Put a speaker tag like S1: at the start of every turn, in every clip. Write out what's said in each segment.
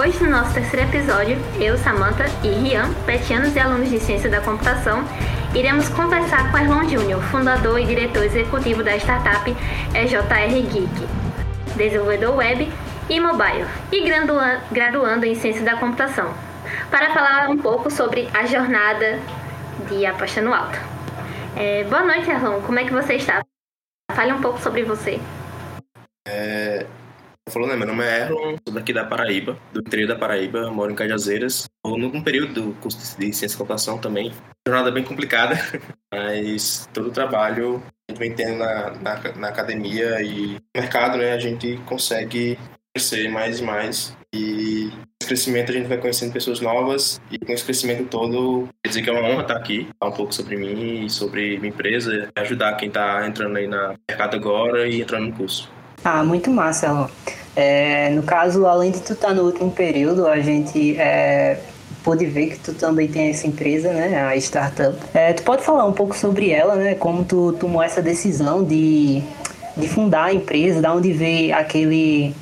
S1: Hoje, no nosso terceiro episódio, eu, Samantha e Rian, petianos e alunos de Ciência da Computação, iremos conversar com Erlon Júnior, fundador e diretor executivo da startup EJR Geek, desenvolvedor web e mobile, e graduando em Ciência da Computação, para falar um pouco sobre a jornada de Aposta no Alto. É, boa noite, Erlon. Como é que você está? Fale um pouco sobre você.
S2: É, falou, né? Meu nome é Erlon, sou daqui da Paraíba, do interior da Paraíba, moro em Cajazeiras. Estou num período do curso de ciência e computação também. Jornada bem complicada, mas todo o trabalho a gente vem tendo na, na, na academia e no mercado, né? A gente consegue crescer mais e mais. E esse crescimento a gente vai conhecendo pessoas novas e com esse crescimento todo, quer dizer que é uma honra estar aqui, falar um pouco sobre mim e sobre minha empresa, ajudar quem está entrando aí no mercado agora e entrando no curso.
S3: Ah, muito massa, Elon. É, no caso, além de tu estar tá no último período, a gente é, pôde ver que tu também tem essa empresa, né, a startup. É, tu pode falar um pouco sobre ela, né, como tu tomou essa decisão de, de fundar a empresa, da onde veio aquele,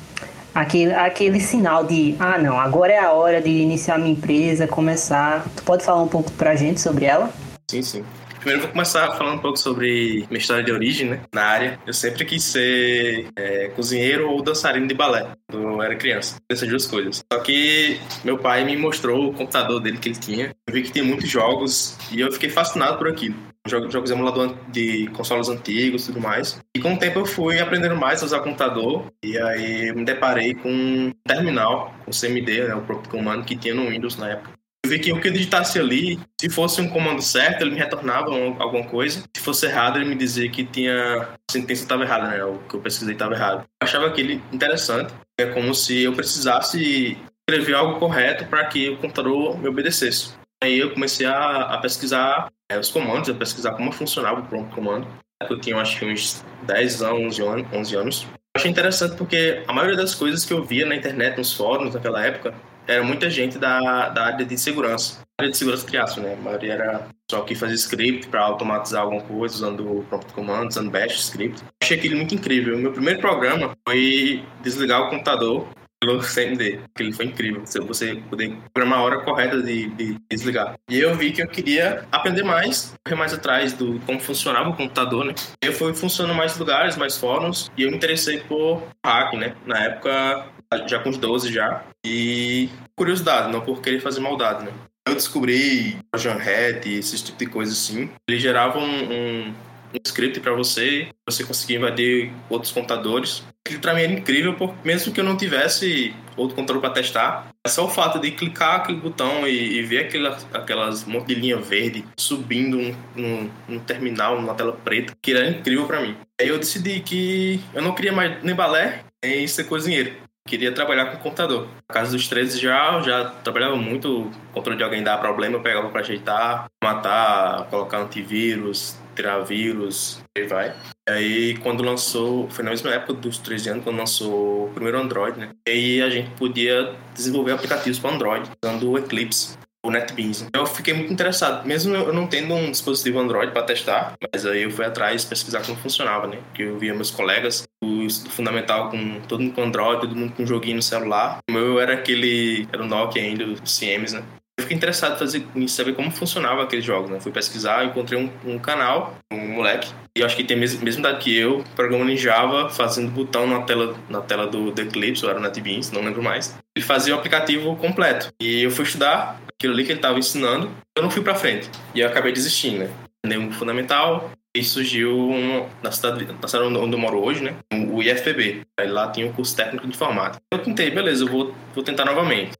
S3: aquele, aquele sinal de, ah, não, agora é a hora de iniciar minha empresa, começar. Tu pode falar um pouco pra gente sobre ela?
S2: Sim, sim. Primeiro vou começar falando um pouco sobre minha história de origem, né? Na área. Eu sempre quis ser é, cozinheiro ou dançarino de balé quando eu era criança. Essas duas coisas. Só que meu pai me mostrou o computador dele que ele tinha. Eu vi que tem muitos jogos e eu fiquei fascinado por aquilo jogos, jogos emulador de consoles antigos e tudo mais. E com o tempo eu fui aprendendo mais a usar computador e aí me deparei com um terminal, com CMD, né, o próprio comando que tinha no Windows na época. Vi que o que eu digitasse ali, se fosse um comando certo, ele me retornava alguma coisa. Se fosse errado, ele me dizia que tinha a sentença estava errada, né? O que eu pesquisei estava errado. Eu achava aquele interessante. É como se eu precisasse escrever algo correto para que o computador me obedecesse. Aí eu comecei a, a pesquisar é, os comandos, a pesquisar como funcionava o prompt comando. Eu tinha acho que uns 10 anos, 11 anos. Eu achei interessante porque a maioria das coisas que eu via na internet, nos fóruns naquela época, era muita gente da, da área de segurança. A área de segurança criação, né? A maioria era só que fazia script para automatizar alguma coisa usando prompt command, usando bash script. Achei aquilo muito incrível. O meu primeiro programa foi desligar o computador pelo CMD. Aquilo foi incrível. Você poder programar a hora correta de, de, desligar. E eu vi que eu queria aprender mais, correr mais atrás do como funcionava o computador, né? Eu fui funcionando mais lugares, mais fóruns, e eu me interessei por hack, né? Na época, já com os 12 já. E curiosidade, não por querer fazer maldade, né? Eu descobri Trojan Hat e esse tipo de coisa assim. Ele gerava um, um, um script para você, você conseguia invadir outros computadores. Aquilo para mim era incrível, porque mesmo que eu não tivesse outro controle para testar, é só o fato de clicar aquele botão e, e ver aquelas, aquelas monte de linha verde subindo num, num terminal, numa tela preta, que era incrível para mim. Aí eu decidi que eu não queria mais nem balé, nem ser cozinheiro queria trabalhar com computador. Na casa dos 13 já, já trabalhava muito, controle de alguém dar problema, eu pegava para ajeitar, matar, colocar antivírus, tirar vírus, e vai. E aí, quando lançou, foi na mesma época dos 13 anos, quando lançou o primeiro Android, né? E aí a gente podia desenvolver aplicativos para Android usando o Eclipse o NetBeans. Eu fiquei muito interessado, mesmo eu não tendo um dispositivo Android para testar, mas aí eu fui atrás pesquisar como funcionava, né? Porque eu via meus colegas do fundamental com todo mundo com Android, todo mundo com joguinho no celular. O meu era aquele, era o Nokia ainda, o Siemens, né? Fiquei interessado em, fazer, em saber como funcionava aqueles jogos, né? Fui pesquisar, encontrei um, um canal, um moleque, e acho que tem mesmo, mesmo idade que eu, programando em Java, fazendo botão na tela, na tela do, Eclipse, ou era o NetBeans, não lembro mais. Ele fazia o aplicativo completo. E eu fui estudar aquilo ali que ele estava ensinando, eu não fui para frente. E eu acabei desistindo, né? Fundamental, e surgiu um, na, cidade, na cidade onde eu moro hoje, né? O IFPB. Aí lá tinha um curso técnico de informática. Eu tentei, beleza, eu vou, vou tentar novamente.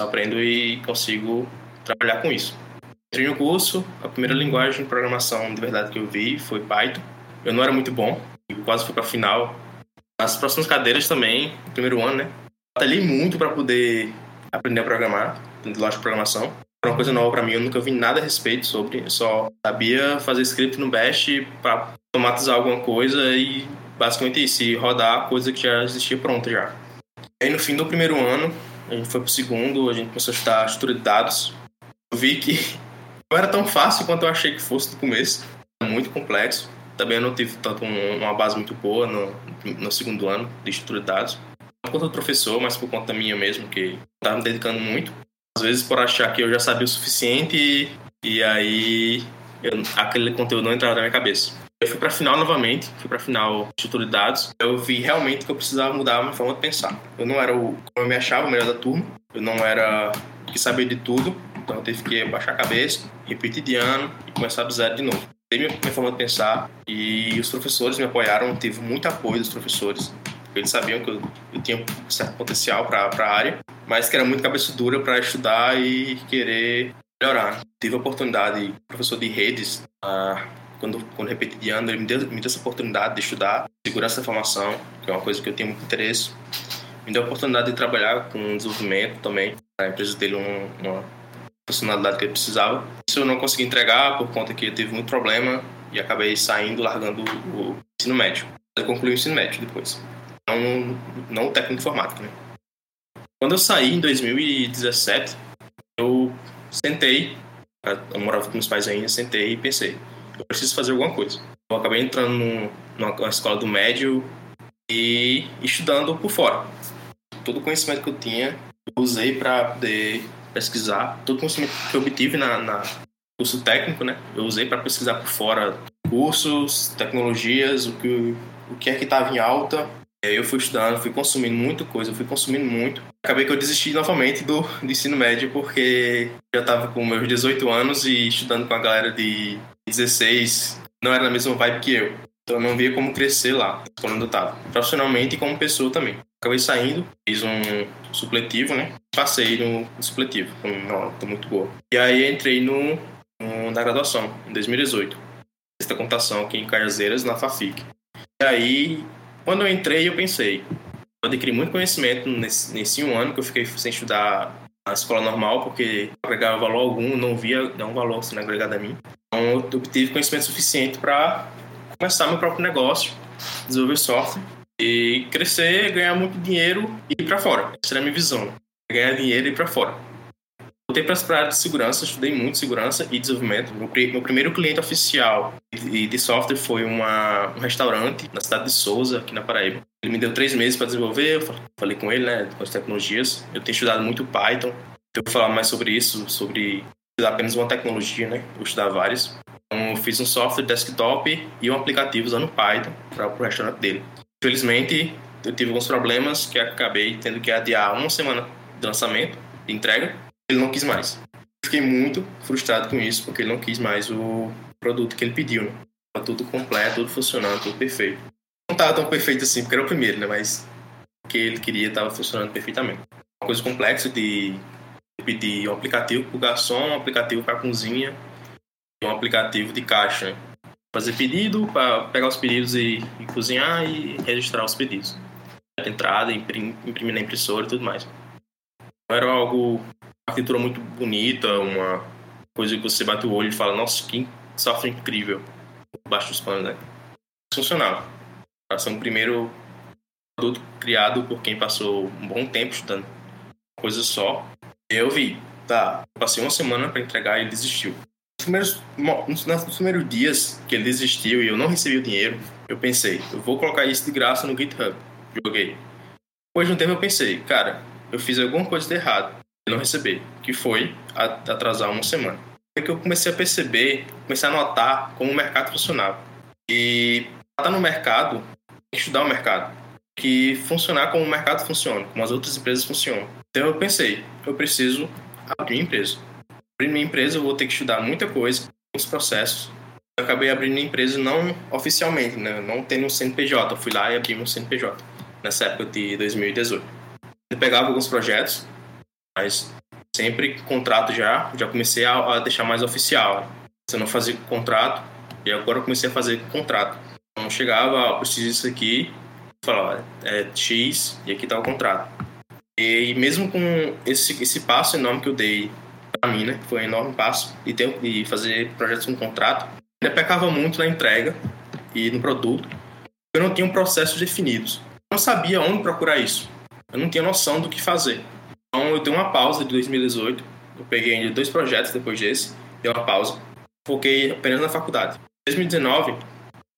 S2: Eu aprendo e consigo trabalhar com isso. Entrei no curso, a primeira linguagem de programação de verdade que eu vi foi Python. Eu não era muito bom, quase fui para a final. Nas próximas cadeiras também, primeiro ano, né? Batalhei muito para poder aprender a programar, lógica de programação. Era uma coisa nova para mim, eu nunca vi nada a respeito sobre. Eu só sabia fazer script no Bash para automatizar alguma coisa e basicamente isso, rodar coisa que já existia pronta já. Aí no fim do primeiro ano, a gente foi pro segundo, a gente começou a estudar estrutura de dados. Eu vi que não era tão fácil quanto eu achei que fosse no começo. Era muito complexo. Também eu não tive tanto um, uma base muito boa no, no segundo ano de estrutura de dados. por conta do professor, mas por conta minha mesmo, que estava me dedicando muito. Às vezes por achar que eu já sabia o suficiente e, e aí eu, aquele conteúdo não entrava na minha cabeça. Eu fui para a final novamente, fui para a final de estrutura de dados. Eu vi realmente que eu precisava mudar a minha forma de pensar. Eu não era o como eu me achava o melhor da turma, eu não era que sabia de tudo, então eu tive que baixar a cabeça, repetir de ano e começar do zero de novo. Dei minha, minha forma de pensar e os professores me apoiaram, tive muito apoio dos professores. Eles sabiam que eu, eu tinha um certo potencial para a área, mas que era muito cabeça dura para estudar e querer melhorar. Tive a oportunidade, professor de redes, uh, quando, quando repeti de ano, ele me deu, me deu essa oportunidade de estudar segurança da informação, que é uma coisa que eu tenho muito interesse. Me deu a oportunidade de trabalhar com desenvolvimento também. A empresa dele um, uma funcionalidade que ele precisava. Isso eu não consegui entregar por conta que eu tive muito problema e acabei saindo, largando o ensino médio. Eu concluí o ensino médio depois. Não, não técnico de informática, né? Quando eu saí em 2017, eu sentei, eu morava com meus pais ainda, sentei e pensei, eu preciso fazer alguma coisa. Eu acabei entrando numa escola do médio e estudando por fora. Todo o conhecimento que eu tinha, eu usei para poder pesquisar. Todo o conhecimento que eu obtive na, na curso técnico, né? Eu usei para pesquisar por fora cursos, tecnologias, o que, o que é que estava em alta. Eu fui estudando, fui consumindo muita coisa, fui consumindo muito. Acabei que eu desisti novamente do, do ensino médio porque já estava com meus 18 anos e estudando com a galera de 16, não era na mesma vibe que eu. Então eu não via como crescer lá, quando eu tava. Profissionalmente e como pessoa também. Acabei saindo, fiz um supletivo, né? Passei no supletivo, com uma nota muito boa. E aí entrei no, no, na graduação, em 2018. Esta computação aqui em Cajazeiras, na FAFIC. E aí, quando eu entrei, eu pensei, eu adquiri muito conhecimento nesse, nesse um ano que eu fiquei sem estudar na escola normal, porque não agregava valor algum, não via nenhum valor sendo agregado a mim. Então, eu obtive conhecimento suficiente para começar meu próprio negócio, desenvolver software e crescer, ganhar muito dinheiro e ir para fora. Essa era a minha visão. Ganhar dinheiro e ir para fora. Voltei para a área de segurança, estudei muito segurança e desenvolvimento. Meu, meu primeiro cliente oficial de, de software foi uma, um restaurante na cidade de Souza, aqui na Paraíba. Ele me deu três meses para desenvolver, eu falei com ele, né, com as tecnologias. Eu tenho estudado muito Python, eu vou falar mais sobre isso, sobre apenas uma tecnologia, né? Vou estudar várias. Então, eu fiz um software desktop e um aplicativo usando Python para o restaurante dele. Infelizmente, eu tive alguns problemas que acabei tendo que adiar uma semana de lançamento, de entrega. Ele não quis mais. Fiquei muito frustrado com isso, porque ele não quis mais o produto que ele pediu. Né? Tava tudo completo, tudo funcionando, tudo perfeito. Não estava tão perfeito assim, porque era o primeiro, né? Mas o que ele queria estava funcionando perfeitamente. Uma coisa complexa de pedir um aplicativo para o garçom, um aplicativo para a cozinha e um aplicativo de caixa. Fazer pedido, para pegar os pedidos e, e, cozinhar e registrar os pedidos. Entrada, imprimir, imprimir na impressora e tudo mais. Era algo, uma arquitetura muito bonita, uma coisa que você bate o olho e fala, nossa, que software incrível. Baixo dos panos, né? Funcionava. Para ser um primeiro produto criado por quem passou um bom tempo estudando coisa só eu vi, tá. Passei uma semana para entregar e ele desistiu. Nos primeiros, nos primeiros dias que ele desistiu e eu não recebi o dinheiro, eu pensei, eu vou colocar isso de graça no GitHub. Joguei. Depois de um tempo eu pensei, cara, eu fiz alguma coisa de errado e não receber, que foi atrasar uma semana. É que eu comecei a perceber, comecei a notar como o mercado funcionava. E estar no mercado, estudar o mercado, que funcionar como o mercado funciona, como as outras empresas funcionam. Então eu pensei, eu preciso abrir empresa. Abrir minha empresa, eu vou ter que estudar muita coisa, muitos processos. Eu acabei abrindo minha empresa não oficialmente, né? não tendo um CNPJ. Eu fui lá e abri meu CNPJ nessa época de 2018. Eu pegava alguns projetos, mas sempre contrato já, já comecei a, a deixar mais oficial. Se eu não fazia contrato, e agora eu comecei a fazer contrato. Então chegava, preciso disso aqui, falava, é X e aqui tá o contrato. E mesmo com esse, esse passo enorme que eu dei para mim, né, foi um enorme passo, e, ter, e fazer projetos com contrato, ainda pecava muito na entrega e no produto. Eu não tinha um processo definidos. Eu não sabia onde procurar isso. Eu não tinha noção do que fazer. Então eu dei uma pausa de 2018. Eu peguei ainda dois projetos depois desse, dei uma pausa. Foquei apenas na faculdade. Em 2019,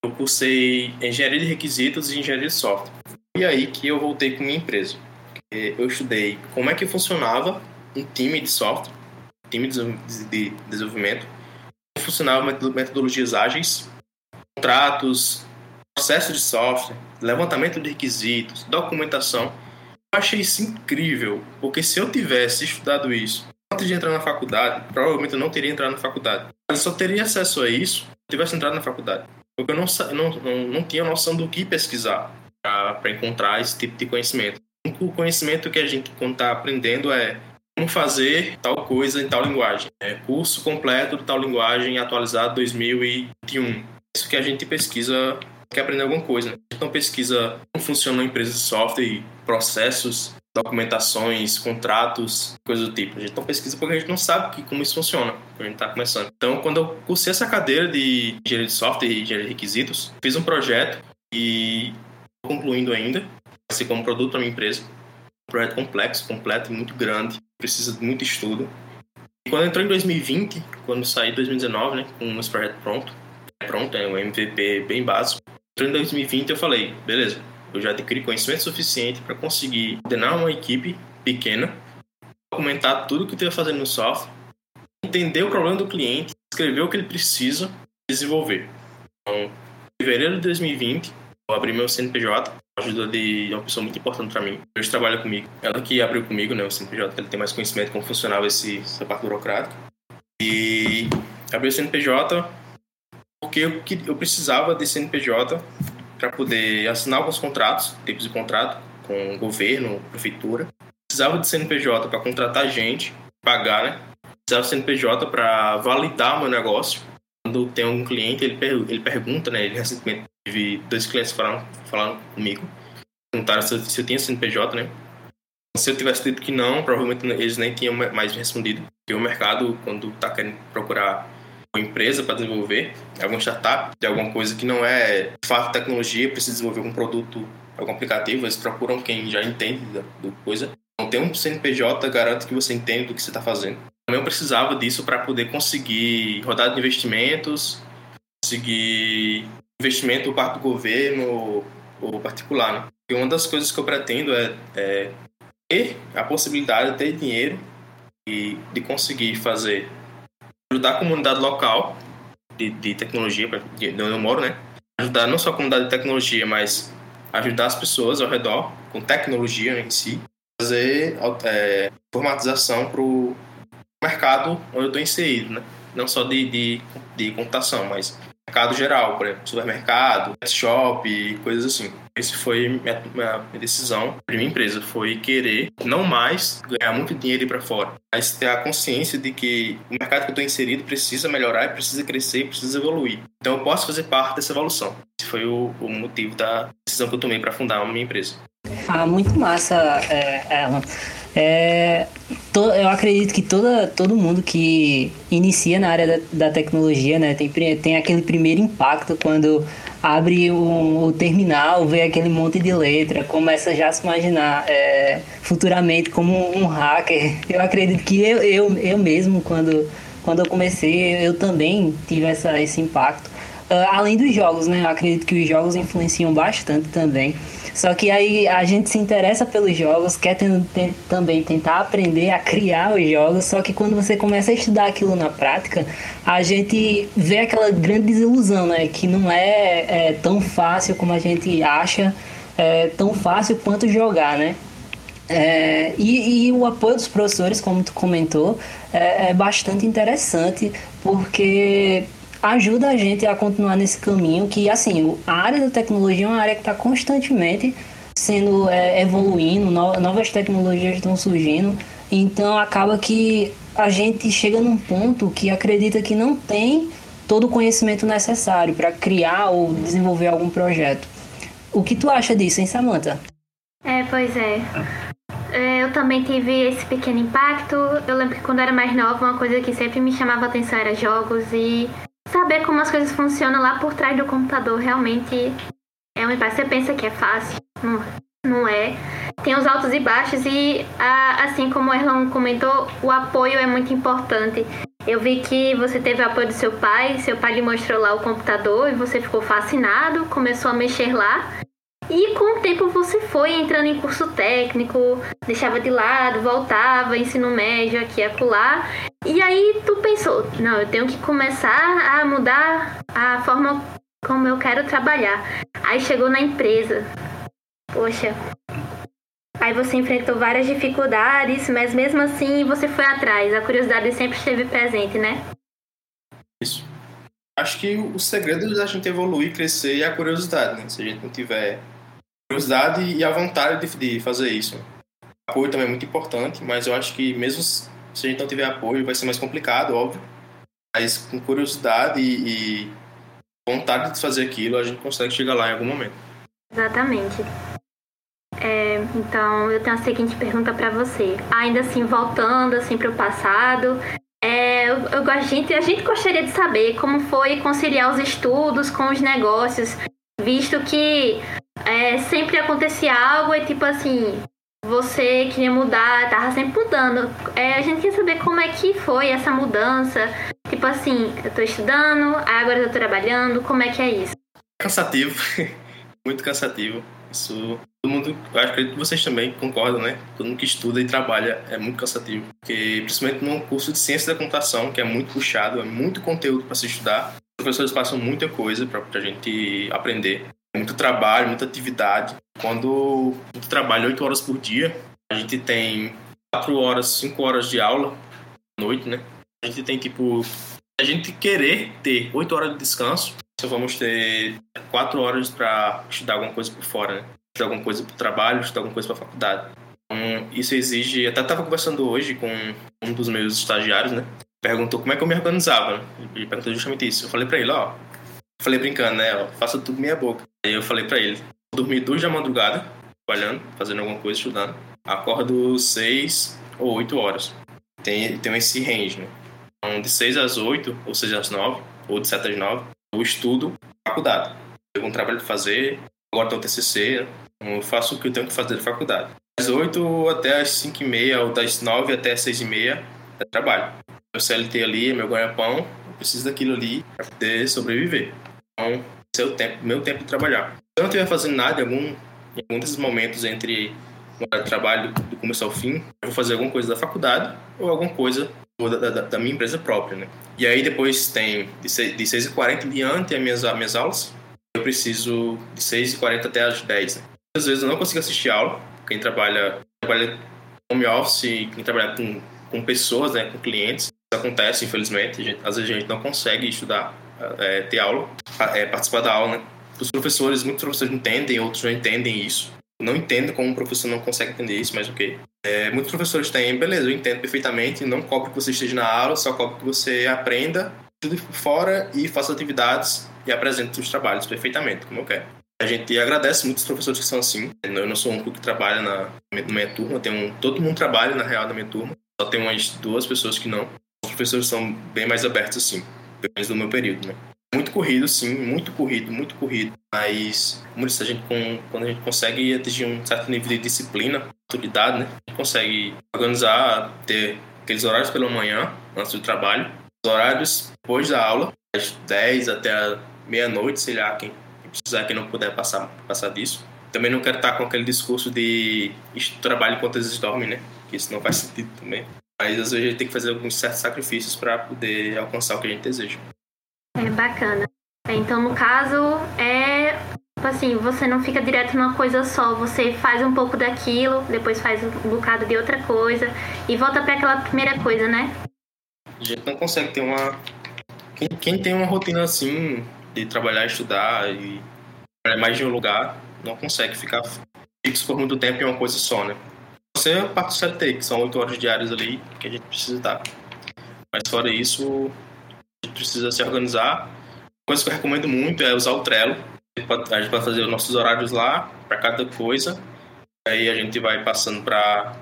S2: eu cursei engenharia de requisitos e engenharia de software. E aí que eu voltei com minha empresa. Eu estudei como é que funcionava um time de software, time de desenvolvimento, como funcionava metodologias ágeis, contratos, processo de software, levantamento de requisitos, documentação. Eu achei isso incrível, porque se eu tivesse estudado isso antes de entrar na faculdade, provavelmente eu não teria entrado na faculdade. Eu só teria acesso a isso se eu tivesse entrado na faculdade. Porque eu não, não, não, não tinha noção do que pesquisar para encontrar esse tipo de conhecimento. O conhecimento que a gente, está aprendendo, é como fazer tal coisa em tal linguagem. É curso completo de tal linguagem atualizado 2021. Isso que a gente pesquisa, quer aprender alguma coisa. Então pesquisa como funciona uma empresa de software, processos, documentações, contratos, coisa do tipo. A gente não pesquisa porque a gente não sabe que, como isso funciona, a gente está começando. Então, quando eu cursei essa cadeira de engenharia de software e engenharia de requisitos, fiz um projeto e concluindo ainda, assim como produto para minha empresa. Um projeto complexo, completo, muito grande, precisa de muito estudo. E quando entrou em 2020, quando saí em 2019, né, com esse projeto pronto, é pronto, é um MVP bem básico. Entrou em 2020 eu falei, beleza, eu já adquiri conhecimento suficiente para conseguir ordenar uma equipe pequena, documentar tudo que eu estou fazendo no software, entender o problema do cliente, escrever o que ele precisa desenvolver. Então, em fevereiro de 2020, eu abri meu CNPJ, ajuda de uma pessoa muito importante para mim. Hoje trabalha comigo. Ela que abriu comigo, né, o CNPJ, ele tem mais conhecimento de como funcionava esse, essa parte burocrática. E abri o CNPJ porque eu, eu precisava de CNPJ para poder assinar alguns contratos, tipos de contrato com governo, prefeitura. Precisava de CNPJ para contratar gente, pagar, né? Precisava de CNPJ para validar o meu negócio. Quando tem um cliente, ele, per ele pergunta, né? Ele recentemente tive dois clientes falando, falando comigo, perguntaram se eu, se eu tinha CNPJ, né? Se eu tivesse dito que não, provavelmente eles nem tinham mais respondido. Porque o mercado, quando está querendo procurar uma empresa para desenvolver, alguma startup de alguma coisa que não é de fato tecnologia, precisa desenvolver algum produto, algum aplicativo, eles procuram quem já entende da, do coisa. Não tem um CNPJ garante que você entende do que você está fazendo. Também eu precisava disso para poder conseguir rodar de investimentos, conseguir investimento parte do governo ou particular. Né? E uma das coisas que eu pretendo é, é ter a possibilidade de ter dinheiro e de conseguir fazer ajudar a comunidade local de, de tecnologia, de onde eu moro, né? Ajudar não só a comunidade de tecnologia, mas ajudar as pessoas ao redor com tecnologia em si, fazer é, formatização para o mercado onde eu estou inserido, né? Não só de, de, de computação, mas mercado geral, por exemplo, supermercado, shop, coisas assim. Esse foi minha, minha decisão de minha empresa, foi querer não mais ganhar muito dinheiro ir para fora, mas ter a consciência de que o mercado que eu estou inserido precisa melhorar, precisa crescer, precisa evoluir. Então eu posso fazer parte dessa evolução. Esse foi o, o motivo da decisão que eu tomei para fundar a minha empresa.
S3: Ah, muito massa, é, Alan. To, eu acredito que toda, todo mundo que inicia na área da, da tecnologia, né, tem, tem aquele primeiro impacto quando abre o, o, terminal, vê aquele monte de letra, começa já a se imaginar é, futuramente como um hacker. Eu acredito que eu, eu, eu mesmo, quando, quando eu comecei, eu também tive essa, esse impacto. Uh, além dos jogos, né? Eu acredito que os jogos influenciam bastante também. Só que aí a gente se interessa pelos jogos, quer ter, também tentar aprender a criar os jogos, só que quando você começa a estudar aquilo na prática, a gente vê aquela grande desilusão, né? Que não é, é tão fácil como a gente acha, é tão fácil quanto jogar, né? É, e, e, o apoio dos professores, como tu comentou, é, é bastante interessante, porque ajuda a gente a continuar nesse caminho que, assim, a área da tecnologia é uma área que está constantemente sendo é, evoluindo, no, novas tecnologias estão surgindo, então acaba que a gente chega num ponto que acredita que não tem todo o conhecimento necessário para criar ou desenvolver algum projeto. O que tu acha disso, hein, Samantha?
S1: É, pois é. é. Eu também tive esse pequeno impacto. Eu lembro que quando era mais nova, uma coisa que sempre me chamava a atenção era jogos e saber como as coisas funcionam lá por trás do computador realmente é um impacto. Você pensa que é fácil, não, não é. Tem os altos e baixos e, assim como o Erlon comentou, o apoio é muito importante. Eu vi que você teve o apoio do seu pai, seu pai lhe mostrou lá o computador e você ficou fascinado, começou a mexer lá. E com o tempo você foi entrando em curso técnico, deixava de lado, voltava, ensino médio aqui e acolá. E aí tu pensou, não, eu tenho que começar a mudar a forma como eu quero trabalhar. Aí chegou na empresa. Poxa. Aí você enfrentou várias dificuldades, mas mesmo assim você foi atrás. A curiosidade sempre esteve presente, né?
S2: Isso. Acho que o segredo da gente evoluir, crescer é a curiosidade, né? Se a gente não tiver curiosidade e a vontade de, de fazer isso. Apoio também é muito importante, mas eu acho que mesmo se a gente não tiver apoio vai ser mais complicado, óbvio. Mas com curiosidade e, e vontade de fazer aquilo, a gente consegue chegar lá em algum momento.
S1: Exatamente. É, então, eu tenho a seguinte pergunta para você. Ainda assim, voltando assim para o passado, é, eu, eu, a, gente, a gente gostaria de saber como foi conciliar os estudos com os negócios, visto que é, sempre acontecia algo e tipo assim, você queria mudar, tava sempre mudando. É, a gente quer saber como é que foi essa mudança. Tipo assim, eu tô estudando, agora eu tô trabalhando, como é que é isso?
S2: Cansativo, muito cansativo. Isso, todo mundo, eu acredito que vocês também concordam, né? Todo mundo que estuda e trabalha é muito cansativo. Porque, principalmente num curso de ciência da computação, que é muito puxado, é muito conteúdo para se estudar, os professores passam muita coisa para a gente aprender muito trabalho, muita atividade. Quando a gente trabalha oito horas por dia, a gente tem quatro horas, cinco horas de aula à noite, né? A gente tem tipo a gente querer ter oito horas de descanso, só vamos ter quatro horas para estudar alguma coisa por fora, né? Estudar alguma coisa para trabalho, estudar alguma coisa para faculdade. Então, isso exige. Até estava conversando hoje com um dos meus estagiários, né? Perguntou como é que eu me organizava. Né? Ele perguntou justamente isso. Eu falei para ele: ó, falei brincando, né? Faça tudo minha boca. Aí eu falei para ele: dormir duas da madrugada, trabalhando, fazendo alguma coisa, estudando. Acordo seis ou oito horas. Tem, tem esse range, né? Então, de seis às oito, ou seja, às nove, ou de sete às nove, eu estudo faculdade. Tenho um trabalho para fazer, agora tenho TCC, então eu faço o que eu tenho que fazer da faculdade. Das oito até as cinco e meia, ou das nove até as seis e meia, é trabalho. Meu CLT ali, meu ganha-pão, eu preciso daquilo ali para poder sobreviver. Então, seu tempo, meu tempo de trabalhar. Se eu não estiver fazendo nada em algum, em algum desses momentos entre o trabalho do começo ao fim, eu vou fazer alguma coisa da faculdade ou alguma coisa da, da, da minha empresa própria, né? E aí depois tem de 6h40 em diante as minhas, as minhas aulas, eu preciso de 6h40 até as 10 né? Às vezes eu não consigo assistir aula, quem trabalha, trabalha home office, quem trabalha com, com pessoas, né, com clientes, isso acontece, infelizmente, gente, às vezes a gente não consegue estudar é, ter aula, é, participar da aula, né? Os professores, muitos professores entendem, outros não entendem isso. Não entendo como um professor não consegue entender isso, mas ok. É, muitos professores têm, beleza, eu entendo perfeitamente, não cobro que você esteja na aula, só cobro que você aprenda tudo fora e faça atividades e apresente os trabalhos perfeitamente, como eu quero. A gente agradece muitos professores que são assim. Eu não sou o único que trabalha na, na minha turma, tem todo mundo trabalha na real na minha turma, só tem umas duas pessoas que não. Os professores são bem mais abertos assim pelo menos no meu período, né? Muito corrido, sim, muito corrido, muito corrido. Mas, a gente, quando a gente consegue atingir um certo nível de disciplina, autoridade, né? A gente consegue organizar, ter aqueles horários pela manhã, antes do trabalho, os horários depois da aula, das 10 até meia-noite, sei lá, quem precisar, quem não puder passar, passar disso. Também não quero estar com aquele discurso de trabalho enquanto eles dormem, né? Que isso não faz sentido também. Mas às vezes a gente tem que fazer alguns certos sacrifícios para poder alcançar o que a gente deseja.
S1: É bacana. É, então, no caso, é tipo assim, você não fica direto numa coisa só, você faz um pouco daquilo, depois faz um bocado de outra coisa e volta para aquela primeira coisa, né?
S2: A gente não consegue ter uma. Quem, quem tem uma rotina assim de trabalhar, estudar e mais de um lugar, não consegue ficar fixo por muito tempo em uma coisa só, né? Você parte do CLT, que são 8 horas diárias ali que a gente precisa estar. Mas fora isso, precisa se organizar. Coisa que eu recomendo muito é usar o Trello. A gente fazer os nossos horários lá para cada coisa. Aí a gente vai passando para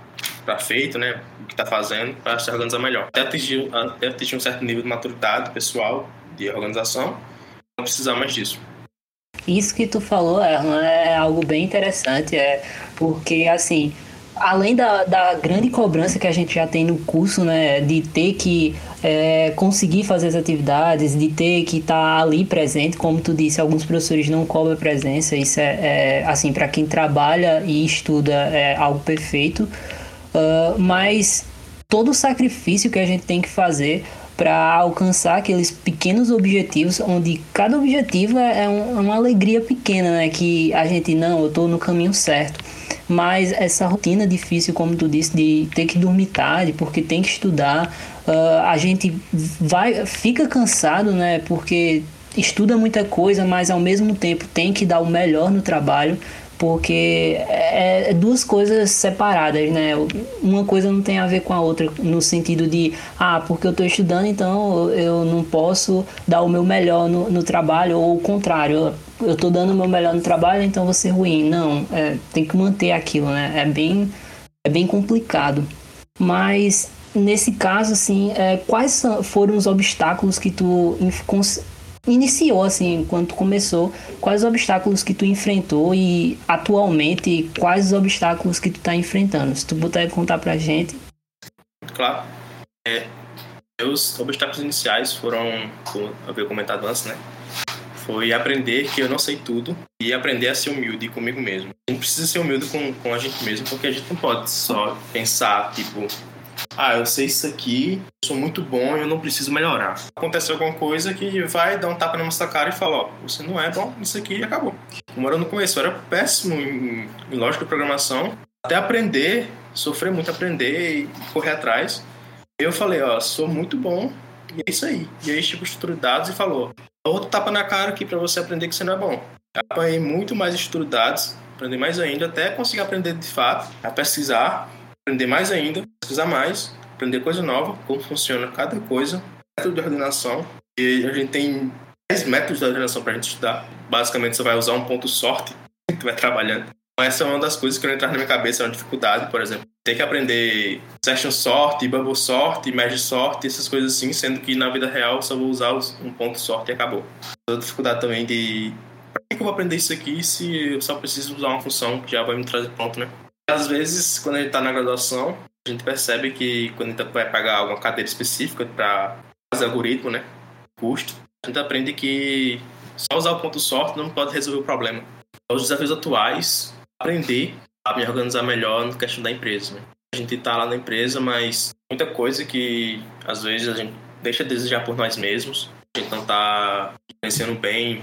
S2: para feito, né, o que está fazendo, para se organizar melhor. Até atingir, até atingir um certo nível de maturidade pessoal, de organização, não precisar mais disso.
S3: Isso que tu falou, Erlan, é algo bem interessante, é porque, assim, além da, da grande cobrança que a gente já tem no curso, né, de ter que é, conseguir fazer as atividades, de ter que estar tá ali presente, como tu disse, alguns professores não cobram presença, isso é, é assim, para quem trabalha e estuda é algo perfeito, uh, mas todo o sacrifício que a gente tem que fazer para alcançar aqueles pequenos objetivos, onde cada objetivo é, é, um, uma alegria pequena, né? Que a gente, não, eu estou no caminho certo. Mas essa rotina difícil, como tu disse, de ter que dormir tarde, porque tem que estudar, uh, a gente vai, fica cansado, né? Porque estuda muita coisa, mas ao mesmo tempo tem que dar o melhor no trabalho porque é, é, duas coisas separadas, né? Uma coisa não tem a ver com a outra, no sentido de, ah, porque eu estou estudando, então eu não posso dar o meu melhor no, no trabalho, ou o contrário, eu estou dando o meu melhor no trabalho, então vou ser ruim. Não, é, tem que manter aquilo, né? É bem, é bem complicado. Mas nesse caso, assim, é, quais foram os obstáculos que tu iniciou, assim, quando tu começou, quais os obstáculos que tu enfrentou e atualmente quais os obstáculos que tu tá enfrentando? Se tu puder contar pra gente.
S2: Claro. É, obstáculos iniciais foram, como eu havia comentado antes, né? Foi aprender que eu não sei tudo e aprender a ser humilde comigo mesmo. A gente precisa ser humilde com, com a gente mesmo, porque a gente não pode só pensar, tipo, ah, eu sei isso aqui, sou muito bom e eu não preciso melhorar. Acontece alguma coisa que vai dar um tapa na nossa cara e fala, ó, você não é bom nisso aqui e acabou. Como era no começo, eu era péssimo em, em lógica de programação, até aprender, sofrer muito aprender e correr atrás. Eu falei, ó, sou muito bom e é isso aí. E aí, tipo, estrutura dados e falou, outro tapa na cara aqui para você aprender que você não é bom. apanhei muito mais estudo dados, aprender mais ainda, até conseguir aprender de fato, a pesquisar, aprender mais ainda, pesquisar mais, aprender coisa nova, como funciona cada coisa, método de ordenação. E a gente tem 10 métodos de ordenação para a gente estudar. Basicamente, você vai usar um ponto sorte que vai trabalhando. Então, essa é uma das coisas que não entrar na minha cabeça, é uma dificuldade, por exemplo. Tem que aprender session sort, bubble sort, merge sort, essas coisas assim, sendo que na vida real só vou usar um ponto sorte e acabou. Outra dificuldade também de para que eu vou aprender isso aqui se eu só preciso usar uma função que já vai me trazer pronto, né? Às vezes, quando a gente está na graduação, a gente percebe que quando a gente vai pagar alguma cadeira específica para fazer algoritmo, né, custo, a gente aprende que só usar o ponto sorte não pode resolver o problema. Os desafios atuais, aprender a me organizar melhor no questão da empresa. Né? A gente está lá na empresa, mas muita coisa que às vezes a gente deixa a desejar por nós mesmos. A gente não está gerenciando bem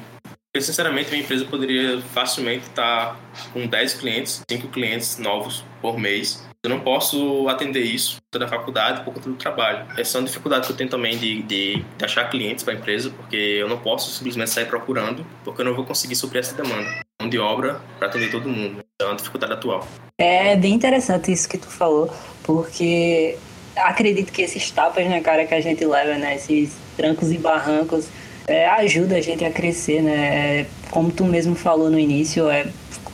S2: porque, sinceramente, minha empresa poderia facilmente estar com 10 clientes, 5 clientes novos por mês. Eu não posso atender isso da faculdade por conta do trabalho. Essa é uma dificuldade que eu tenho também de, de, de achar clientes para a empresa, porque eu não posso simplesmente sair procurando, porque eu não vou conseguir suprir essa demanda mão de obra para atender todo mundo. É uma dificuldade atual.
S3: É bem interessante isso que tu falou, porque acredito que esses tapas na cara que a gente leva, né, esses trancos e barrancos, é, ajuda a gente a crescer, né? É, como tu mesmo falou no início, é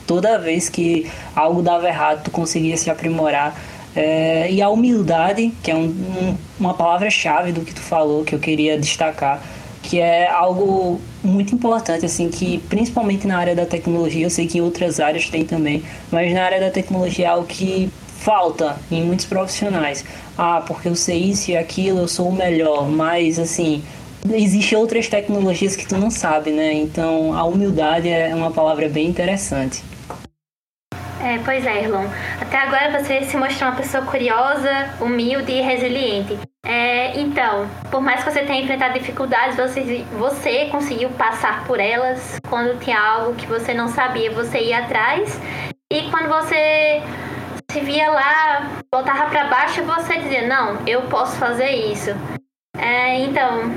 S3: toda vez que algo dava errado, tu conseguia se aprimorar. É, e a humildade, que é um, um, uma palavra-chave do que tu falou, que eu queria destacar, que é algo muito importante, assim, que principalmente na área da tecnologia, eu sei que em outras áreas tem também, mas na área da tecnologia é algo que falta em muitos profissionais. Ah, porque eu sei isso e aquilo, eu sou o melhor, mas assim, Existem outras tecnologias que tu não sabe, né? Então a humildade é uma palavra bem interessante.
S1: É, pois é, Erlon. Até agora você se mostrou uma pessoa curiosa, humilde e resiliente. É, então, por mais que você tenha enfrentado dificuldades, você, você conseguiu passar por elas. Quando tinha algo que você não sabia, você ia atrás. E quando você se via lá, voltava para baixo, você dizia: Não, eu posso fazer isso. É, então,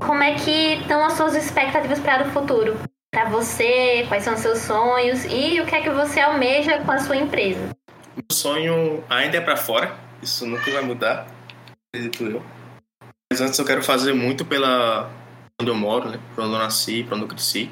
S1: como é que estão as suas expectativas para o futuro? Para você, quais são seus sonhos e o que é que você almeja com a sua empresa?
S2: Meu sonho ainda é para fora, isso nunca vai mudar, acredito eu. Mas antes eu quero fazer muito pela onde eu moro, né? Para onde eu nasci, para onde eu cresci.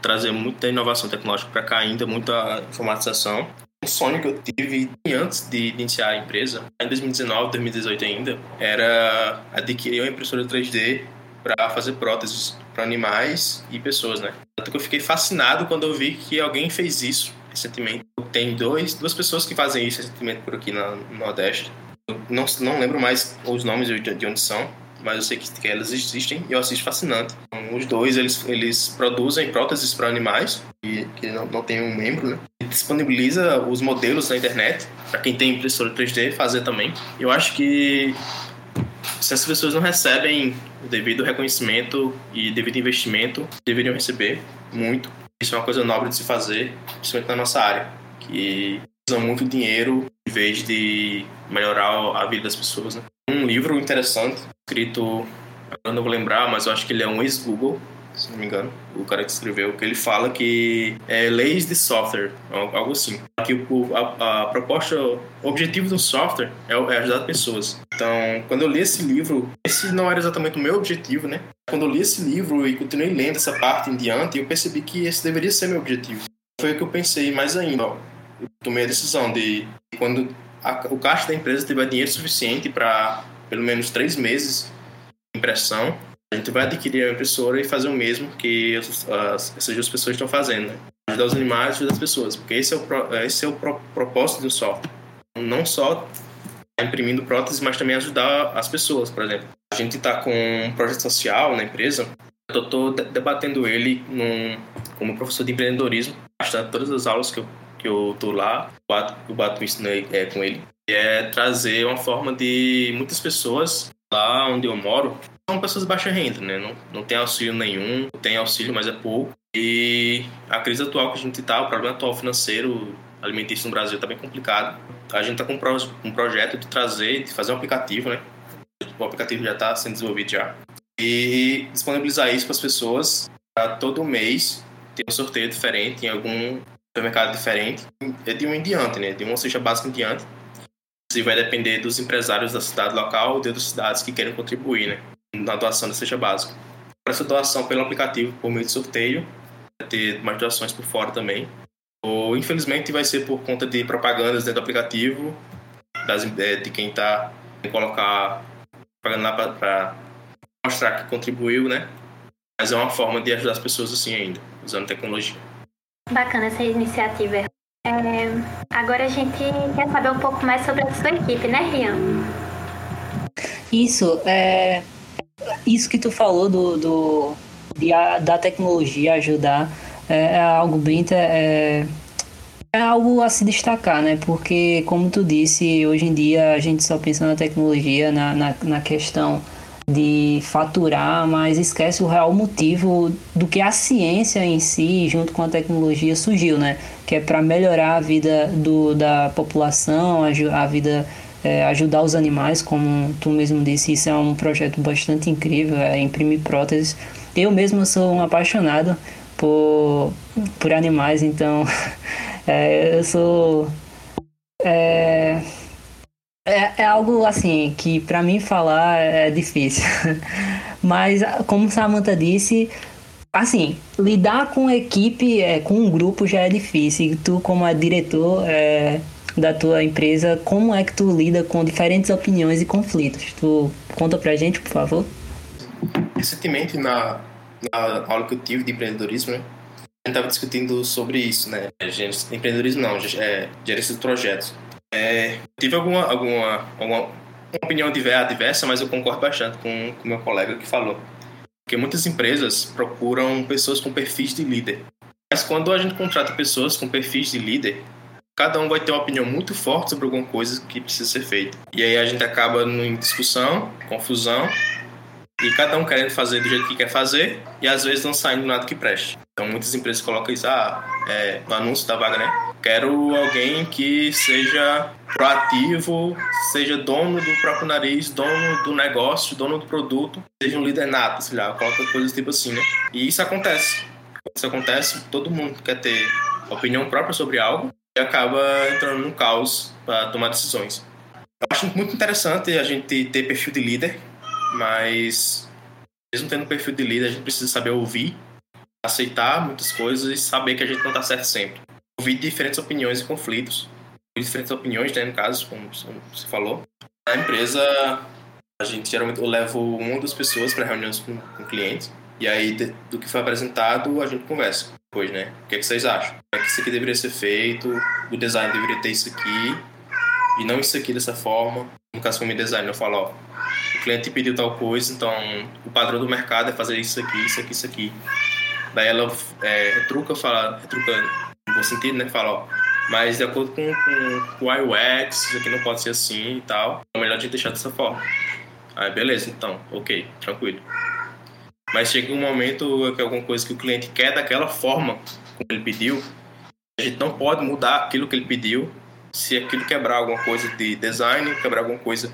S2: Trazer muita inovação tecnológica para cá ainda, muita informatização. Um sonho que eu tive antes de iniciar a empresa, em 2019, 2018 ainda, era adquirir uma impressora 3D para fazer próteses para animais e pessoas, né? Tanto que eu fiquei fascinado quando eu vi que alguém fez isso recentemente. Tem dois, duas pessoas que fazem isso recentemente por aqui no Nordeste. Eu não, não lembro mais os nomes de, de onde são, mas eu sei que, que elas existem e eu assisto fascinante. Então, os dois, eles, eles produzem próteses para animais, que, que não, não tem um membro, né? E disponibiliza os modelos na internet, para quem tem impressora 3D, fazer também. Eu acho que se as pessoas não recebem o devido reconhecimento e devido investimento, deveriam receber muito. Isso é uma coisa nobre de se fazer, principalmente na nossa área, que usa muito dinheiro em vez de melhorar a vida das pessoas. Né? Um livro interessante, escrito, agora não vou lembrar, mas eu acho que ele é um ex-Google, se não me engano, o cara que escreveu, que ele fala que é leis de software, algo assim. Que o, a, a, proposta, o objetivo do software é, é, ajudar pessoas. Então, quando eu li esse livro, esse não era exatamente o meu objetivo, né? Quando eu li esse livro e continuei lendo essa parte em diante, eu percebi que esse deveria ser meu objetivo. Foi o que eu pensei mais ainda. Eu tomei a decisão de, quando a, o caixa da empresa tiver dinheiro suficiente para pelo menos três meses de impressão, a gente vai adquirir a impressora e fazer o mesmo que as, as, essas duas pessoas estão fazendo, né? Ajudar os animais ajudar as pessoas, porque esse é o, esse é o pro, propósito do software. Não só imprimindo próteses, mas também ajudar as pessoas, por exemplo. A gente está com um projeto social na empresa, eu estou debatendo ele num, como professor de empreendedorismo, bastante todas as aulas que eu que eu tô lá, eu bato, eu bato né, é, com ele, é trazer uma forma de muitas pessoas lá onde eu moro são pessoas de baixa renda, né? Não, não tem auxílio nenhum, tem auxílio, mas é pouco. E a crise atual que a gente está, o problema atual financeiro alimentício no Brasil está bem complicado. A gente está com um, pro, um projeto de trazer, de fazer um aplicativo, né? O aplicativo já está sendo desenvolvido já. E disponibilizar isso para as pessoas para todo mês ter um sorteio diferente em algum supermercado diferente. É de um em diante, né? De uma cesta básica em diante. Isso vai depender dos empresários da cidade local ou de outras cidades que querem contribuir, né? Na doação da cesta básica. Essa doação pelo aplicativo, por meio de sorteio, vai ter mais doações por fora também. Ou, infelizmente, vai ser por conta de propagandas dentro do aplicativo, das, é, de quem está colocar propaganda para mostrar que contribuiu, né? Mas é uma forma de ajudar as pessoas assim ainda, usando tecnologia.
S1: Bacana essa iniciativa. É, agora a gente quer saber um pouco mais sobre a sua equipe, né, Rian?
S3: Isso, é, isso que tu falou do, do de da tecnologia ajudar é, é algo bem é, é algo a se destacar, né? Porque como tu disse, hoje em dia a gente só pensa na tecnologia, na, na, na questão de faturar, mas esquece o real motivo do que a ciência em si, junto com a tecnologia, surgiu, né? Que é para melhorar a vida do, da população, a, vida é, ajudar os animais, como tu mesmo disse, isso é um projeto bastante incrível, é imprimir próteses. Eu mesmo sou um apaixonado por, por animais, então é, eu sou é, é, é algo assim que para mim falar é difícil. Mas como Samantha disse, assim, lidar com equipe, é, com um grupo já é difícil. E tu como é diretor é, da tua empresa, como é que tu lida com diferentes opiniões e conflitos? Tu conta pra gente, por favor?
S2: Recentemente na, na aula que eu tive de empreendedorismo, né? A gente estava discutindo sobre isso, né? Empreendedorismo não, é, gerência de projetos. É, tive alguma, alguma, alguma opinião diversa, mas eu concordo bastante com o meu colega que falou. Porque muitas empresas procuram pessoas com perfis de líder. Mas quando a gente contrata pessoas com perfis de líder, cada um vai ter uma opinião muito forte sobre alguma coisa que precisa ser feita. E aí a gente acaba em discussão, confusão, e cada um querendo fazer do jeito que quer fazer, e às vezes não saindo nada que preste. Então muitas empresas colocam isso ah, é, no anúncio da vaga, né? Quero alguém que seja proativo, seja dono do próprio nariz, dono do negócio, dono do produto, seja um líder nato, sei lá, coloca coisas tipo assim, né? E isso acontece. Isso acontece, todo mundo quer ter opinião própria sobre algo e acaba entrando num caos para tomar decisões. Eu acho muito interessante a gente ter perfil de líder, mas mesmo tendo perfil de líder, a gente precisa saber ouvir, aceitar muitas coisas e saber que a gente não está certo sempre ouvir diferentes opiniões e conflitos. Diferentes opiniões, né, no caso, como você falou. Na empresa, a gente geralmente eu levo uma ou duas pessoas para reuniões com, com clientes. E aí, do que foi apresentado, a gente conversa depois, né? O que, é que vocês acham? É que isso aqui deveria ser feito, o design deveria ter isso aqui, e não isso aqui dessa forma. No caso, como design, eu falo, ó, o cliente pediu tal coisa, então o padrão do mercado é fazer isso aqui, isso aqui, isso aqui. Daí ela é, retruca, fala, retruca no bom sentido, né? Fala, ó, mas de acordo com, com, com o UX, isso aqui não pode ser assim e tal. É melhor a gente deixar dessa forma. Aí, beleza, então, ok, tranquilo. Mas chega um momento que alguma coisa que o cliente quer daquela forma como ele pediu, a gente não pode mudar aquilo que ele pediu se aquilo quebrar alguma coisa de design, quebrar alguma coisa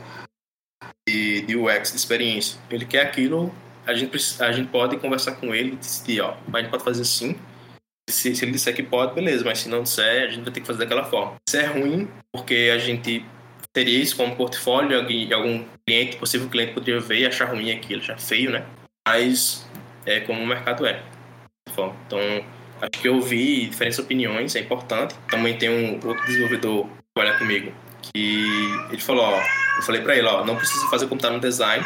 S2: de, de UX, de experiência. Ele quer aquilo, a gente, a gente pode conversar com ele e decidir, ó, a gente pode fazer assim. Se, se ele disser que pode, beleza, mas se não disser, a gente vai ter que fazer daquela forma. Isso é ruim, porque a gente teria isso como portfólio e algum cliente, possível cliente, poderia ver e achar ruim aquilo, achar feio, né? Mas é como o mercado é. Então, acho que ouvir diferentes opiniões é importante. Também tem um outro desenvolvedor que trabalha comigo que ele falou, ó, eu falei para ele, ó, não precisa fazer tá no design,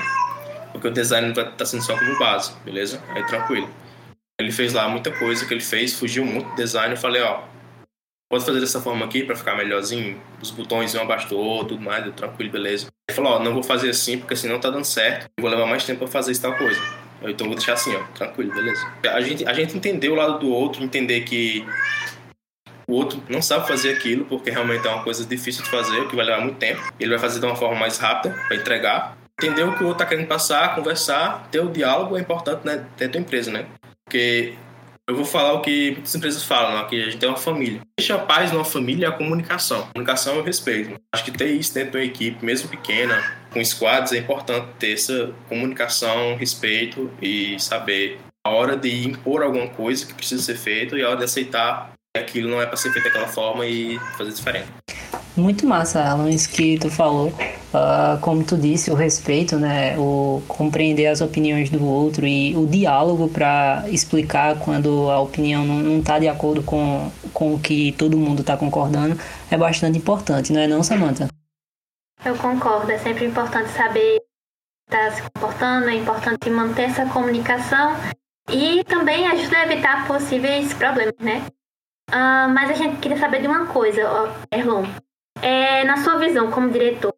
S2: porque o design tá sendo só como base, beleza? Aí tranquilo. Ele fez lá muita coisa que ele fez, fugiu muito do design, eu falei, ó, pode fazer dessa forma aqui para ficar melhorzinho, os botões um abaixo do outro, tudo mais, eu, tranquilo, beleza. Ele falou, ó, não vou fazer assim, porque assim não tá dando certo, eu vou levar mais tempo para fazer essa tal coisa. Então vou deixar assim, ó, tranquilo, beleza. A gente, a gente entender o lado do outro, entender que o outro não sabe fazer aquilo, porque realmente é uma coisa difícil de fazer, que vai levar muito tempo. Ele vai fazer de uma forma mais rápida para entregar. Entender o que o outro está querendo passar, conversar, ter o diálogo é importante né, dentro da empresa, né? Porque eu vou falar o que muitas empresas falam, né? que a gente tem uma família. Deixa a paz numa família é a comunicação. A comunicação é o respeito. Acho que ter isso dentro de uma equipe, mesmo pequena, com squads, é importante ter essa comunicação, respeito e saber a hora de impor alguma coisa que precisa ser feito e a hora de aceitar aquilo não é para ser feito daquela forma e fazer diferente.
S3: Muito massa, Alan, isso que tu falou. Uh, como tu disse, o respeito, né? O compreender as opiniões do outro e o diálogo para explicar quando a opinião não está de acordo com, com o que todo mundo está concordando é bastante importante, não é não, Samantha?
S1: Eu concordo, é sempre importante saber estar tá se comportando, é importante manter essa comunicação e também ajuda a evitar possíveis problemas, né? Uh, mas a gente queria saber de uma coisa, Erlon. É, na sua visão como diretor,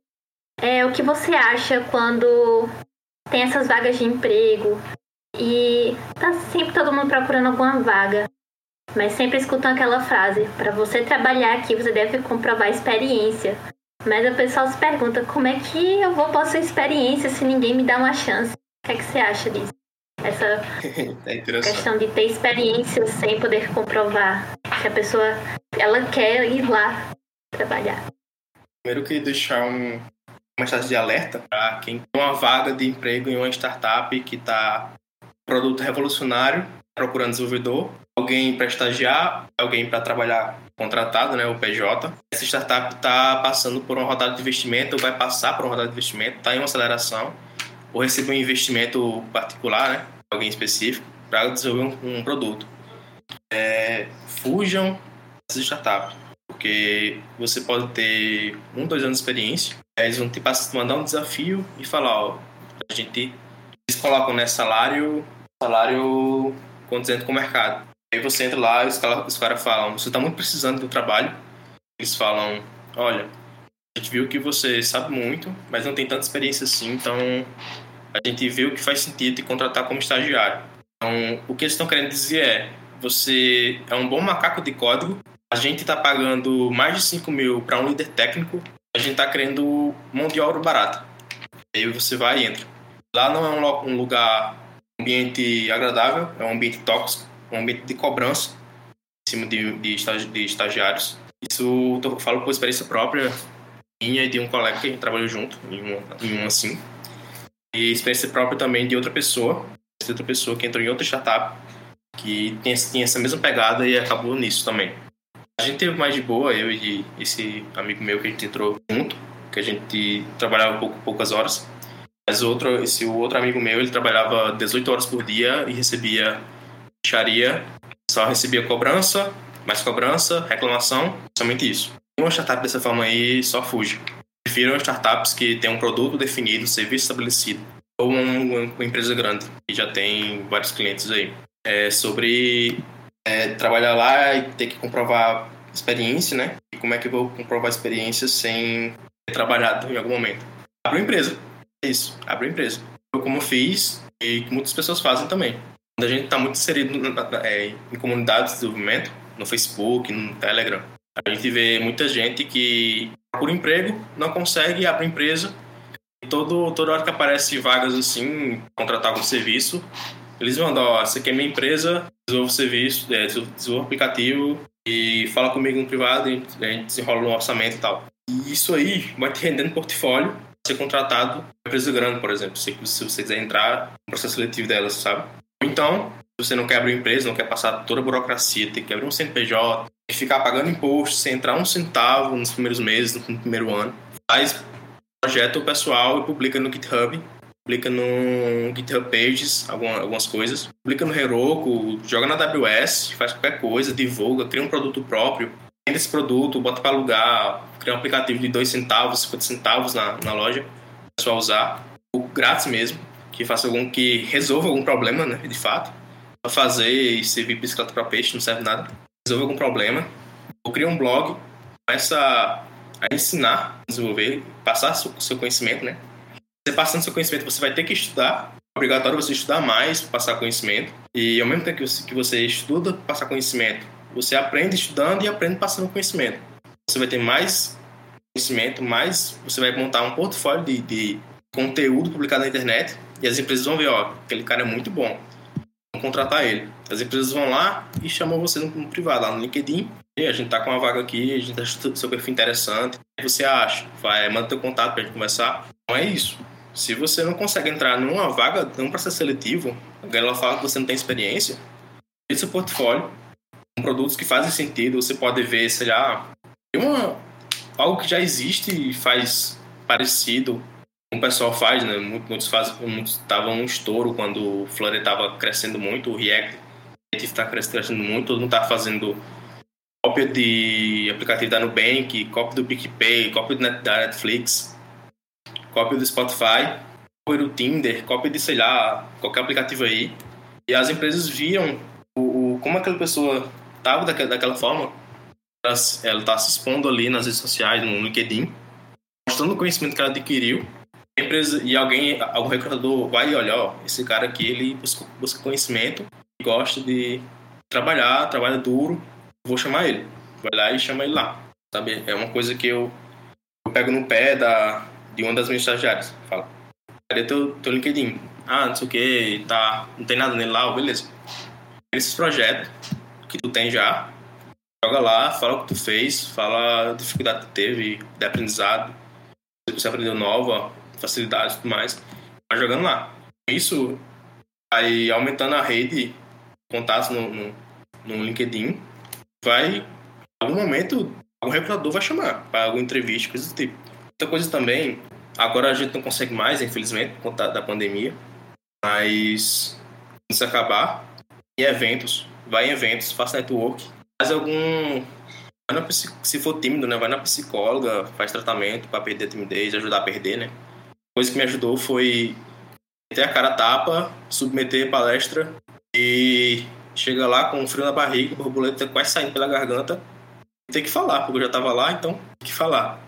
S1: é, o que você acha quando tem essas vagas de emprego e tá sempre todo mundo procurando alguma vaga, mas sempre escutam aquela frase: para você trabalhar aqui, você deve comprovar experiência. Mas o pessoal se pergunta: como é que eu vou possuir experiência se ninguém me dá uma chance? O que, é que você acha disso? Essa é questão de ter experiência sem poder comprovar que a pessoa ela quer ir lá trabalhar.
S2: Primeiro que deixar um, uma mensagem de alerta para quem tem uma vaga de emprego em uma startup que está produto revolucionário, procurando desenvolvedor, alguém para estagiar, alguém para trabalhar contratado, né, o PJ. Essa startup está passando por uma rodada de investimento, ou vai passar por uma rodada de investimento, está em uma aceleração ou receber um investimento particular, né, alguém específico, para desenvolver um, um produto. É, fujam dessas startups, porque você pode ter um, dois anos de experiência, eles vão te mandar um desafio e falar, ó, a gente, eles colocam né, salário, salário condizente com o mercado. Aí você entra lá e os caras, os caras falam, você está muito precisando do trabalho. Eles falam, olha, a gente viu que você sabe muito, mas não tem tanta experiência assim, então a gente viu que faz sentido te contratar como estagiário. Então, o que eles estão querendo dizer é: você é um bom macaco de código, a gente está pagando mais de 5 mil para um líder técnico, a gente está querendo mão de obra barata. Aí você vai e entra. Lá não é um, lugar, um ambiente agradável, é um ambiente tóxico, um ambiente de cobrança em cima de, de, de estagiários. Isso eu falo por experiência própria minha e de um colega que trabalhou junto em um, em um assim. E experiência própria também de outra pessoa, de outra pessoa que entrou em outra startup, que tinha, tinha essa mesma pegada e acabou nisso também. A gente teve mais de boa, eu e esse amigo meu que a gente entrou junto, que a gente trabalhava pouco, poucas horas. Mas outro, esse outro amigo meu, ele trabalhava 18 horas por dia e recebia charia, só recebia cobrança, mais cobrança, reclamação, somente isso. Uma startup dessa forma aí só fuge. Prefiram startups que têm um produto definido, serviço estabelecido. ou uma, empresa grande que já tem vários clientes aí. É sobre é, trabalhar lá e ter que comprovar experiência, né? E como é que eu vou comprovar experiência sem ter trabalhado em algum momento? Uma empresa. É isso, uma empresa. Eu, como fiz e muitas pessoas fazem também. Quando a gente está muito inserido é, em comunidades de desenvolvimento, no Facebook, no Telegram, a gente vê muita gente que por emprego não consegue abrir empresa e todo, toda hora que aparece vagas assim, contratar algum serviço, eles mandam, ó, você quer minha empresa, desenvolve serviço, é, desenvolve aplicativo e fala comigo no privado e a gente desenrola um orçamento e tal. E isso aí vai te rendendo portfólio ser contratado uma empresa grande, por exemplo, se, se você quiser entrar no processo seletivo delas, sabe? Então, se você não quer abrir empresa, não quer passar toda a burocracia, tem que abrir um CNPJ, que ficar pagando imposto, sem entrar um centavo nos primeiros meses, no primeiro ano, faz projeto pessoal e publica no GitHub, publica no GitHub Pages, algumas coisas, publica no Heroku, joga na AWS, faz qualquer coisa, divulga, cria um produto próprio, vende esse produto, bota para alugar, cria um aplicativo de 2 centavos, 50 centavos na, na loja, o pessoal usar, ou grátis mesmo, que faça algum que resolva algum problema, né, de fato. Pra fazer e servir bicicleta para peixe não serve nada. Resolva algum problema. Ou cria um blog, começa a ensinar, desenvolver, passar o seu conhecimento, né? Você passando seu conhecimento, você vai ter que estudar. É obrigatório você estudar mais para passar conhecimento. E ao mesmo tempo que você, estuda passar conhecimento, você aprende estudando e aprende passando conhecimento. Você vai ter mais conhecimento, mais você vai montar um portfólio de, de conteúdo publicado na internet e as empresas vão ver, ó, aquele cara é muito bom, vamos contratar ele. As empresas vão lá e chamam você no, no privado, lá no LinkedIn. E a gente tá com uma vaga aqui, a gente acha seu perfil interessante. Você acha? Vai, manda teu contato pra gente conversar. Então é isso. Se você não consegue entrar numa vaga, num processo seletivo, ela fala que você não tem experiência, esse seu portfólio, com produtos que fazem sentido, você pode ver, sei lá, uma, algo que já existe e faz parecido o pessoal faz, né? Muitos estavam um estouro quando o Flutter estava crescendo muito, o React está crescendo muito, todo mundo está fazendo cópia de aplicativo da Nubank, cópia do PicPay, cópia da Netflix, cópia do Spotify, cópia do Tinder, cópia de, sei lá, qualquer aplicativo aí. E as empresas viam o, o como aquela pessoa estava daquela, daquela forma, ela está se expondo ali nas redes sociais, no LinkedIn, mostrando o conhecimento que ela adquiriu empresa e alguém, algum recrutador vai olhar, esse cara aqui, ele busca, busca conhecimento, gosta de trabalhar, trabalha duro, vou chamar ele. Vai lá e chama ele lá, sabe? É uma coisa que eu, eu pego no pé da, de uma das minhas estagiárias. Fala, cadê teu, teu LinkedIn? Ah, não sei o que, tá, não tem nada nele lá, beleza. Esses projetos que tu tem já, joga lá, fala o que tu fez, fala a dificuldade que teve de aprendizado, se você aprendeu nova, facilidades e tudo mais, vai jogando lá. Isso aí aumentando a rede, contatos no, no, no LinkedIn, vai, em algum momento, algum recrutador vai chamar para alguma entrevista, coisa do tipo. Outra coisa também, agora a gente não consegue mais, infelizmente, por conta da pandemia, mas quando isso acabar, em eventos, vai em eventos, faça network, faz algum. Se for tímido, né? Vai na psicóloga, faz tratamento para perder a timidez, ajudar a perder, né? coisa que me ajudou foi ter a cara tapa, submeter palestra e chega lá com frio na barriga, borboleta quase saindo pela garganta ter que falar, porque eu já estava lá, então tem que falar.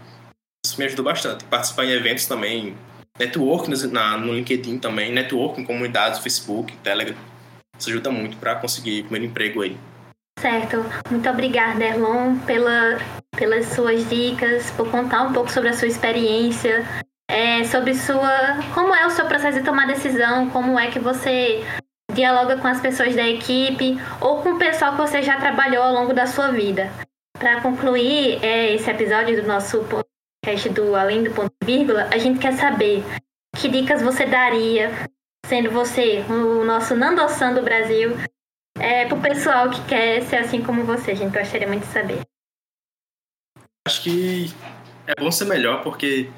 S2: Me ajudou bastante. Participar em eventos também, networking na, no LinkedIn também, networking em comunidades, Facebook, Telegram. Isso ajuda muito para conseguir primeiro emprego aí.
S1: Certo. Muito obrigada, Erlon, pela, pelas suas dicas, por contar um pouco sobre a sua experiência é, sobre sua. Como é o seu processo de tomar decisão, como é que você dialoga com as pessoas da equipe ou com o pessoal que você já trabalhou ao longo da sua vida. Para concluir é, esse episódio do nosso podcast do Além do Ponto e Vírgula, a gente quer saber que dicas você daria, sendo você o nosso Nandossan do Brasil, é, para o pessoal que quer ser assim como você. A gente gostaria muito de saber.
S2: Acho que é bom ser melhor, porque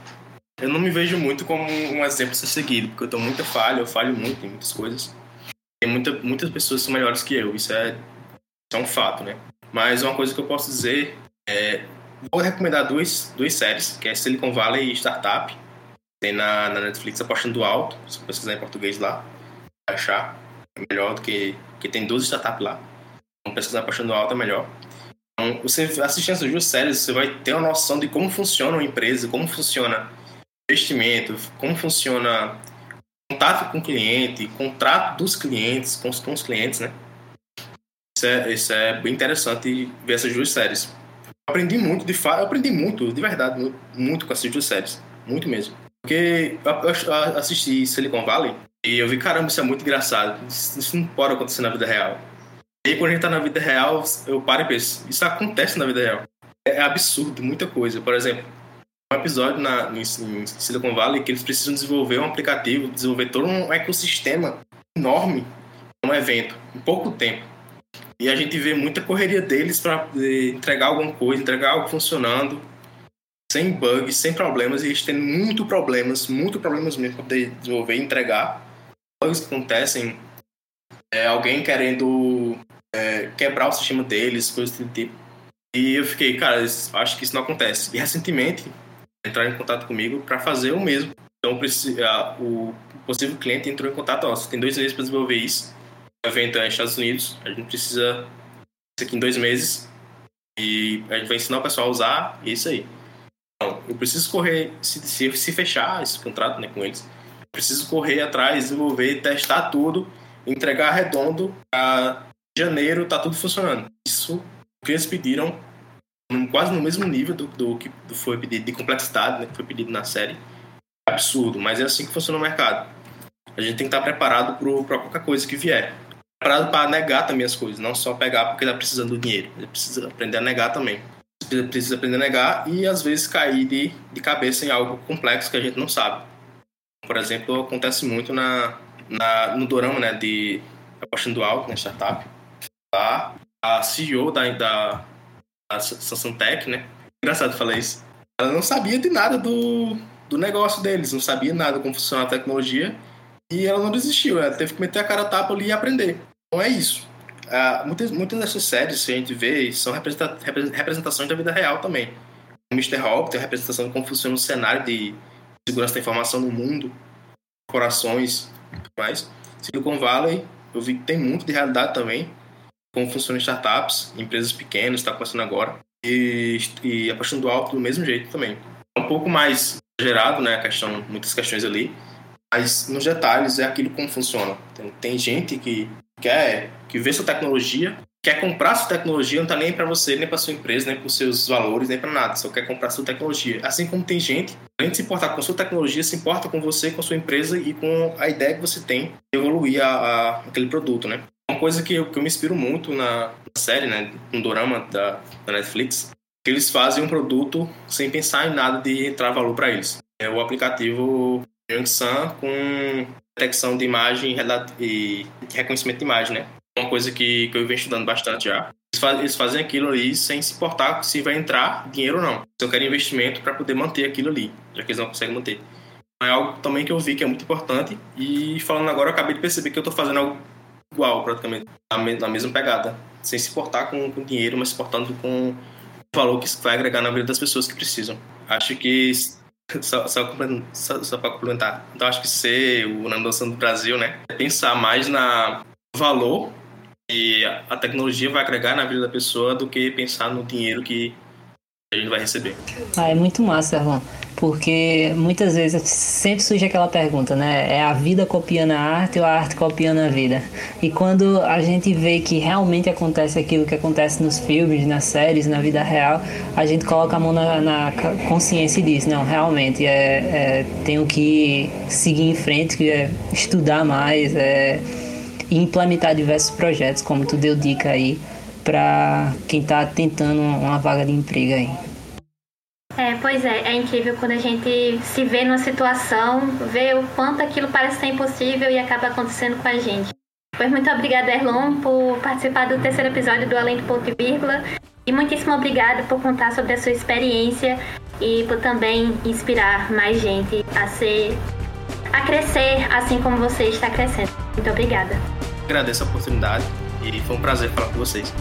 S2: eu não me vejo muito como um exemplo a ser seguido, porque eu tenho muita falha, eu falho muito em muitas coisas. Tem muita, muitas pessoas são melhores que eu, isso é, isso é um fato, né? Mas uma coisa que eu posso dizer é. Vou recomendar duas, duas séries, que é Silicon Valley e Startup. Tem na, na Netflix Apostando Alto, se pesquisar em português lá, achar. É melhor do que. Porque tem 12 startups lá. Então, pesquisar Apostando Alto é melhor. Então, você assistindo essas duas séries, você vai ter uma noção de como funciona uma empresa, como funciona investimento, como funciona contato com o cliente, contrato dos clientes, com os, com os clientes, né? Isso é, isso é bem interessante ver essas duas séries. Aprendi muito, de fato, aprendi muito, de verdade, muito, com duas séries. Muito mesmo. Porque eu assisti Silicon Valley e eu vi, caramba, isso é muito engraçado. Isso não pode acontecer na vida real. E aí, quando a gente tá na vida real, eu paro e penso, isso acontece na vida real. É absurdo, muita coisa. Por exemplo, um episódio na, em Silicon Valley que eles precisam desenvolver um aplicativo, desenvolver todo um ecossistema enorme um evento, em pouco tempo. E a gente vê muita correria deles para entregar alguma coisa, entregar algo funcionando, sem bugs, sem problemas, e eles têm muito problemas, muito problemas mesmo para poder desenvolver e entregar. Bugs que acontecem, é, alguém querendo é, quebrar o sistema deles, coisas do tipo. E eu fiquei, cara, acho que isso não acontece. E recentemente entraram em contato comigo para fazer o mesmo. Então o possível cliente entrou em contato, ó, você tem dois meses para desenvolver isso. Evento nos Estados Unidos, a gente precisa isso aqui em dois meses e a gente vai ensinar o pessoal a usar e é isso aí. Então, eu preciso correr, se, se, se fechar esse contrato né, com eles, eu preciso correr atrás, desenvolver, testar tudo, entregar redondo para janeiro tá tudo funcionando. Isso que eles pediram quase no mesmo nível do, do que foi pedido de complexidade, né, que foi pedido na série. Absurdo, mas é assim que funciona o mercado. A gente tem que estar preparado para qualquer coisa que vier. Para negar também as coisas, não só pegar porque está precisando do dinheiro. Ele precisa aprender a negar também. Ele precisa aprender a negar e às vezes cair de, de cabeça em algo complexo que a gente não sabe. Por exemplo, acontece muito na, na no dorama né, de Apostando Alto, na startup. Lá, a CEO da, da, a Samsung né? Engraçado falar isso. Ela não sabia de nada do, do negócio deles, não sabia nada como funciona a tecnologia e ela não desistiu, ela teve que meter a cara a tapa ali e aprender. Então é isso. Ah, muitas, muitas dessas séries que a gente vê são representações da vida real também. O Mr. Hawk tem a representação de como funciona o cenário de segurança da informação no mundo, corporações e tudo mais. Silicon Valley, eu vi que tem muito de realidade também como funcionam startups, empresas pequenas, está começando agora, e, e apostando alto do mesmo jeito também. É um pouco mais gerado, né, a questão, muitas questões ali, mas nos detalhes é aquilo como funciona. Tem gente que quer, que vê sua tecnologia, quer comprar sua tecnologia, não está nem para você, nem para sua empresa, nem para os seus valores, nem para nada, só quer comprar sua tecnologia. Assim como tem gente, além de se importar com sua tecnologia, se importa com você, com sua empresa e com a ideia que você tem de evoluir a, a aquele produto, né? Uma coisa que eu, que eu me inspiro muito na, na série, né, no dorama da, da Netflix, que eles fazem um produto sem pensar em nada de entrar valor para eles. É o aplicativo Yangsan com detecção de imagem e reconhecimento de imagem, né? Uma coisa que, que eu venho estudando bastante já. Eles, faz, eles fazem aquilo ali sem se importar se vai entrar dinheiro ou não. Se eu quero investimento para poder manter aquilo ali, já que eles não conseguem manter. É algo também que eu vi que é muito importante. E falando agora, eu acabei de perceber que eu estou fazendo algo igual, praticamente, na, mesma pegada. Sem se importar com, com dinheiro, mas se portando com o valor que vai agregar na vida das pessoas que precisam. Acho que. Só, só, só, só para complementar. Então, acho que ser o Nandoção do Brasil, né? É pensar mais na valor que a tecnologia vai agregar na vida da pessoa do que pensar no dinheiro que a gente vai receber.
S3: Ah, é muito massa, Erlon. Porque muitas vezes sempre surge aquela pergunta, né? É a vida copiando a arte ou a arte copiando a vida? E quando a gente vê que realmente acontece aquilo que acontece nos filmes, nas séries, na vida real, a gente coloca a mão na, na consciência e diz: não, realmente, é, é, tenho que seguir em frente, que é estudar mais, é, e implementar diversos projetos, como tu deu dica aí para quem está tentando uma vaga de emprego aí.
S1: É, pois é, é incrível quando a gente se vê numa situação, vê o quanto aquilo parece ser impossível e acaba acontecendo com a gente. Pois muito obrigada, Erlon, por participar do terceiro episódio do Além do Ponto e Vírgula. E muitíssimo obrigada por contar sobre a sua experiência e por também inspirar mais gente a ser a crescer assim como você está crescendo. Muito obrigada.
S2: Agradeço a oportunidade e foi um prazer falar com vocês.